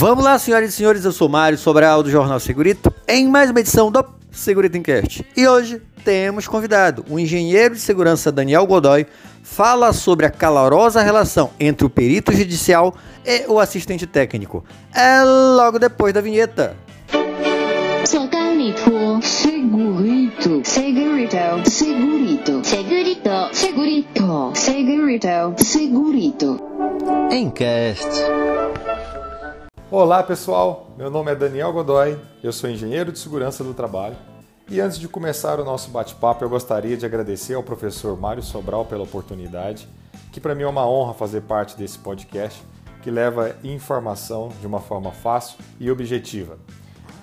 Vamos lá, senhoras e senhores, eu sou Mário Sobral do Jornal Segurito, em mais uma edição do Segurito Encast. E hoje temos convidado, o engenheiro de segurança Daniel Godoy, fala sobre a calorosa relação entre o perito judicial e o assistente técnico. É logo depois da vinheta. Segurito, segurito, segurito, segurito, segurito, segurito, segurito, segurito. Encast. Olá pessoal, meu nome é Daniel Godoy, eu sou engenheiro de segurança do trabalho e antes de começar o nosso bate-papo eu gostaria de agradecer ao professor Mário Sobral pela oportunidade, que para mim é uma honra fazer parte desse podcast que leva informação de uma forma fácil e objetiva.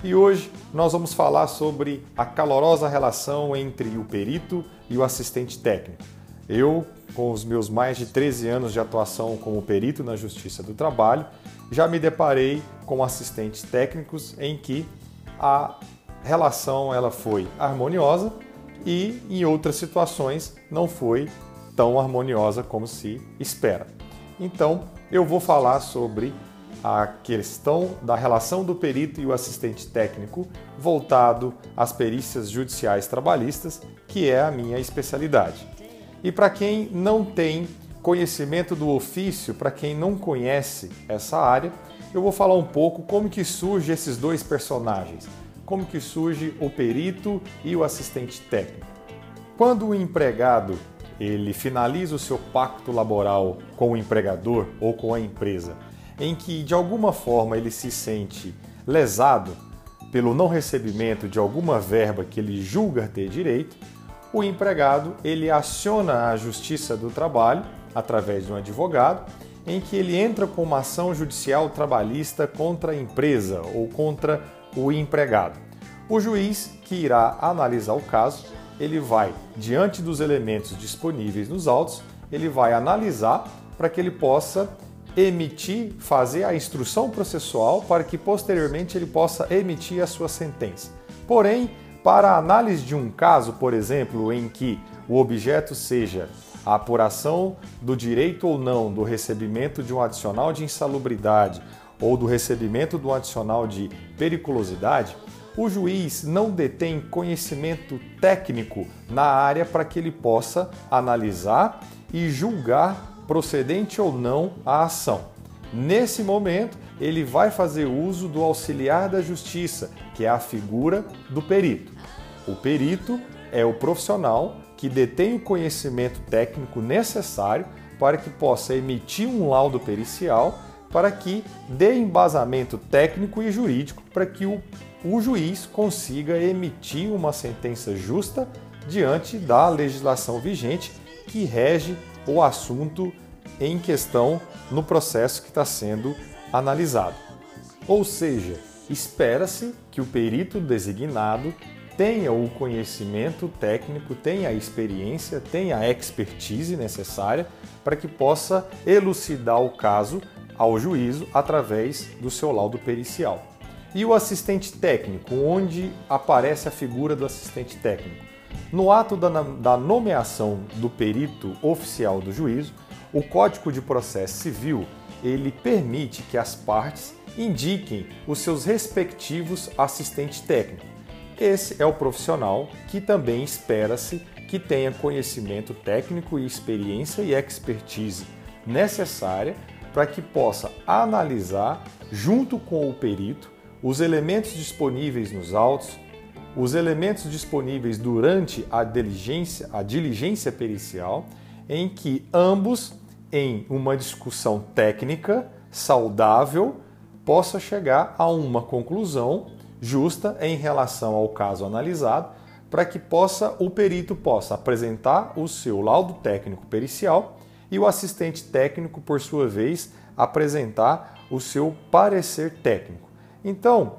E hoje nós vamos falar sobre a calorosa relação entre o perito e o assistente técnico. Eu, com os meus mais de 13 anos de atuação como perito na Justiça do Trabalho, já me deparei com assistentes técnicos em que a relação ela foi harmoniosa e em outras situações não foi tão harmoniosa como se espera. Então, eu vou falar sobre a questão da relação do perito e o assistente técnico voltado às perícias judiciais trabalhistas, que é a minha especialidade. E para quem não tem conhecimento do ofício, para quem não conhece essa área, eu vou falar um pouco como que surge esses dois personagens, como que surge o perito e o assistente técnico. Quando o empregado ele finaliza o seu pacto laboral com o empregador ou com a empresa, em que de alguma forma ele se sente lesado pelo não recebimento de alguma verba que ele julga ter direito, o empregado ele aciona a Justiça do Trabalho através de um advogado, em que ele entra com uma ação judicial trabalhista contra a empresa ou contra o empregado. O juiz que irá analisar o caso, ele vai, diante dos elementos disponíveis nos autos, ele vai analisar para que ele possa emitir, fazer a instrução processual para que posteriormente ele possa emitir a sua sentença. Porém, para a análise de um caso, por exemplo, em que o objeto seja a apuração do direito ou não do recebimento de um adicional de insalubridade ou do recebimento um adicional de periculosidade, o juiz não detém conhecimento técnico na área para que ele possa analisar e julgar procedente ou não a ação. Nesse momento, ele vai fazer uso do auxiliar da justiça, que é a figura do perito. O perito é o profissional que detém o conhecimento técnico necessário para que possa emitir um laudo pericial para que dê embasamento técnico e jurídico para que o, o juiz consiga emitir uma sentença justa diante da legislação vigente que rege o assunto em questão no processo que está sendo analisado. Ou seja, espera-se que o perito designado tenha o conhecimento técnico, tenha a experiência, tenha a expertise necessária para que possa elucidar o caso ao juízo através do seu laudo pericial. E o assistente técnico, onde aparece a figura do assistente técnico? No ato da, nomeação do perito oficial do juízo, o Código de Processo Civil ele permite que as partes indiquem os seus respectivos assistentes técnicos. Esse é o profissional que também espera-se que tenha conhecimento técnico e experiência e expertise necessária para que possa analisar, junto com o perito, os elementos disponíveis nos autos, os elementos disponíveis durante a diligência, a diligência pericial, em que ambos, em uma discussão técnica saudável, possa chegar a uma conclusão justa em relação ao caso analisado, para que possa o perito possa apresentar o seu laudo técnico pericial e o assistente técnico, por sua vez, apresentar o seu parecer técnico. Então,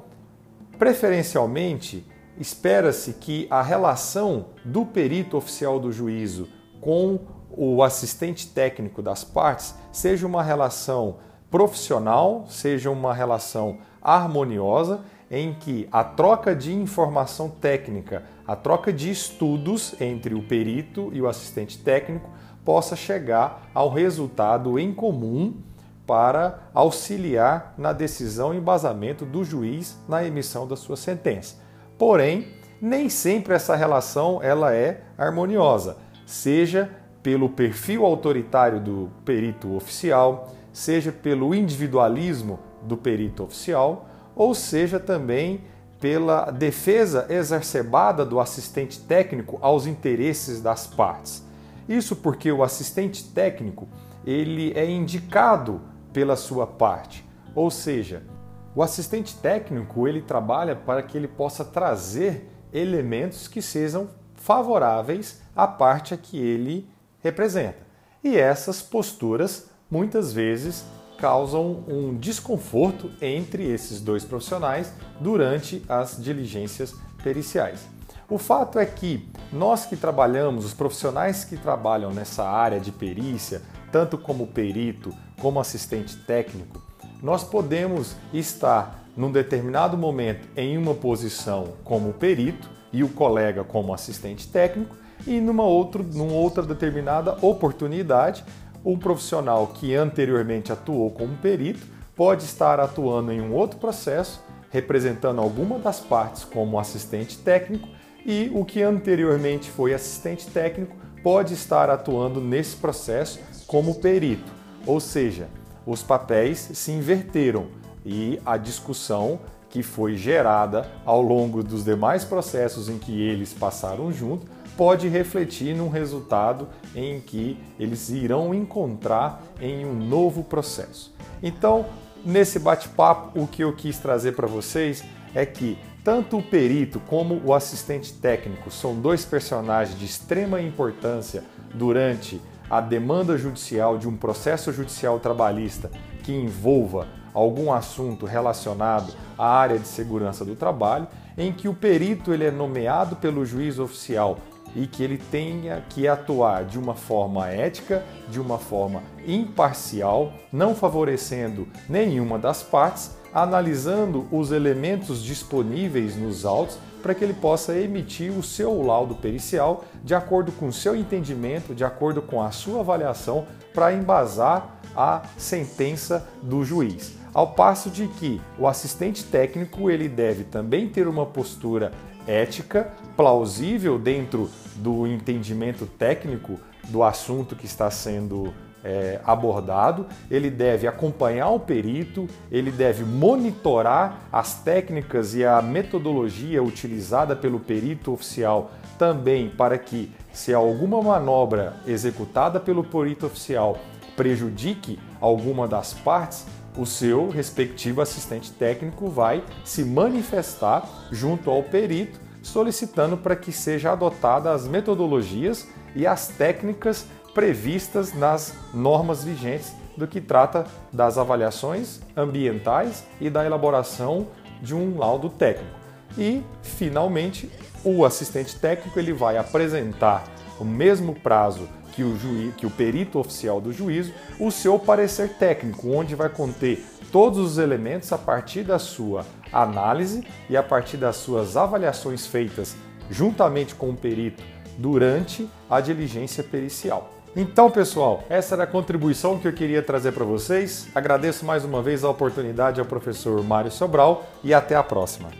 preferencialmente, espera-se que a relação do perito oficial do juízo com o assistente técnico das partes seja uma relação profissional, seja uma relação harmoniosa em que a troca de informação técnica, a troca de estudos entre o perito e o assistente técnico possa chegar ao resultado em comum para auxiliar na decisão e embasamento do juiz na emissão da sua sentença. Porém, nem sempre essa relação ela é harmoniosa, seja pelo perfil autoritário do perito oficial, seja pelo individualismo do perito oficial, ou seja também pela defesa exacerbada do assistente técnico aos interesses das partes. Isso porque o assistente técnico ele é indicado pela sua parte, ou seja, o assistente técnico ele trabalha para que ele possa trazer elementos que sejam favoráveis à parte a que ele representa. E essas posturas muitas vezes causam um desconforto entre esses dois profissionais durante as diligências periciais. O fato é que nós que trabalhamos, os profissionais que trabalham nessa área de perícia, tanto como perito, como assistente técnico, nós podemos estar num determinado momento em uma posição como perito e o colega como assistente técnico e numa, outro, numa outra determinada oportunidade um profissional que anteriormente atuou como perito pode estar atuando em um outro processo, representando alguma das partes como assistente técnico, e o que anteriormente foi assistente técnico pode estar atuando nesse processo como perito. Ou seja, os papéis se inverteram e a discussão que foi gerada ao longo dos demais processos em que eles passaram junto pode refletir num resultado em que eles irão encontrar em um novo processo. Então, nesse bate-papo, o que eu quis trazer para vocês é que tanto o perito como o assistente técnico são dois personagens de extrema importância durante a demanda judicial de um processo judicial trabalhista que envolva algum assunto relacionado à área de segurança do trabalho, em que o perito ele é nomeado pelo juiz oficial e que ele tenha que atuar de uma forma ética, de uma forma imparcial, não favorecendo nenhuma das partes, analisando os elementos disponíveis nos autos para que ele possa emitir o seu laudo pericial de acordo com o seu entendimento, de acordo com a sua avaliação, para embasar a sentença do juiz. Ao passo de que o assistente técnico ele deve também ter uma postura ética, plausível dentro do entendimento técnico do assunto que está sendo é, abordado, ele deve acompanhar o perito, ele deve monitorar as técnicas e a metodologia utilizada pelo perito oficial também para que, se alguma manobra executada pelo perito oficial prejudique alguma das partes, o seu respectivo assistente técnico vai se manifestar junto ao perito, solicitando para que seja adotadas as metodologias e as técnicas previstas nas normas vigentes do que trata das avaliações ambientais e da elaboração de um laudo técnico. E, finalmente, o assistente técnico ele vai apresentar o mesmo prazo que o, juiz, que o perito oficial do juízo o seu parecer técnico, onde vai conter todos os elementos a partir da sua análise e a partir das suas avaliações feitas juntamente com o perito durante a diligência pericial. Então, pessoal, essa era a contribuição que eu queria trazer para vocês. Agradeço mais uma vez a oportunidade ao professor Mário Sobral e até a próxima.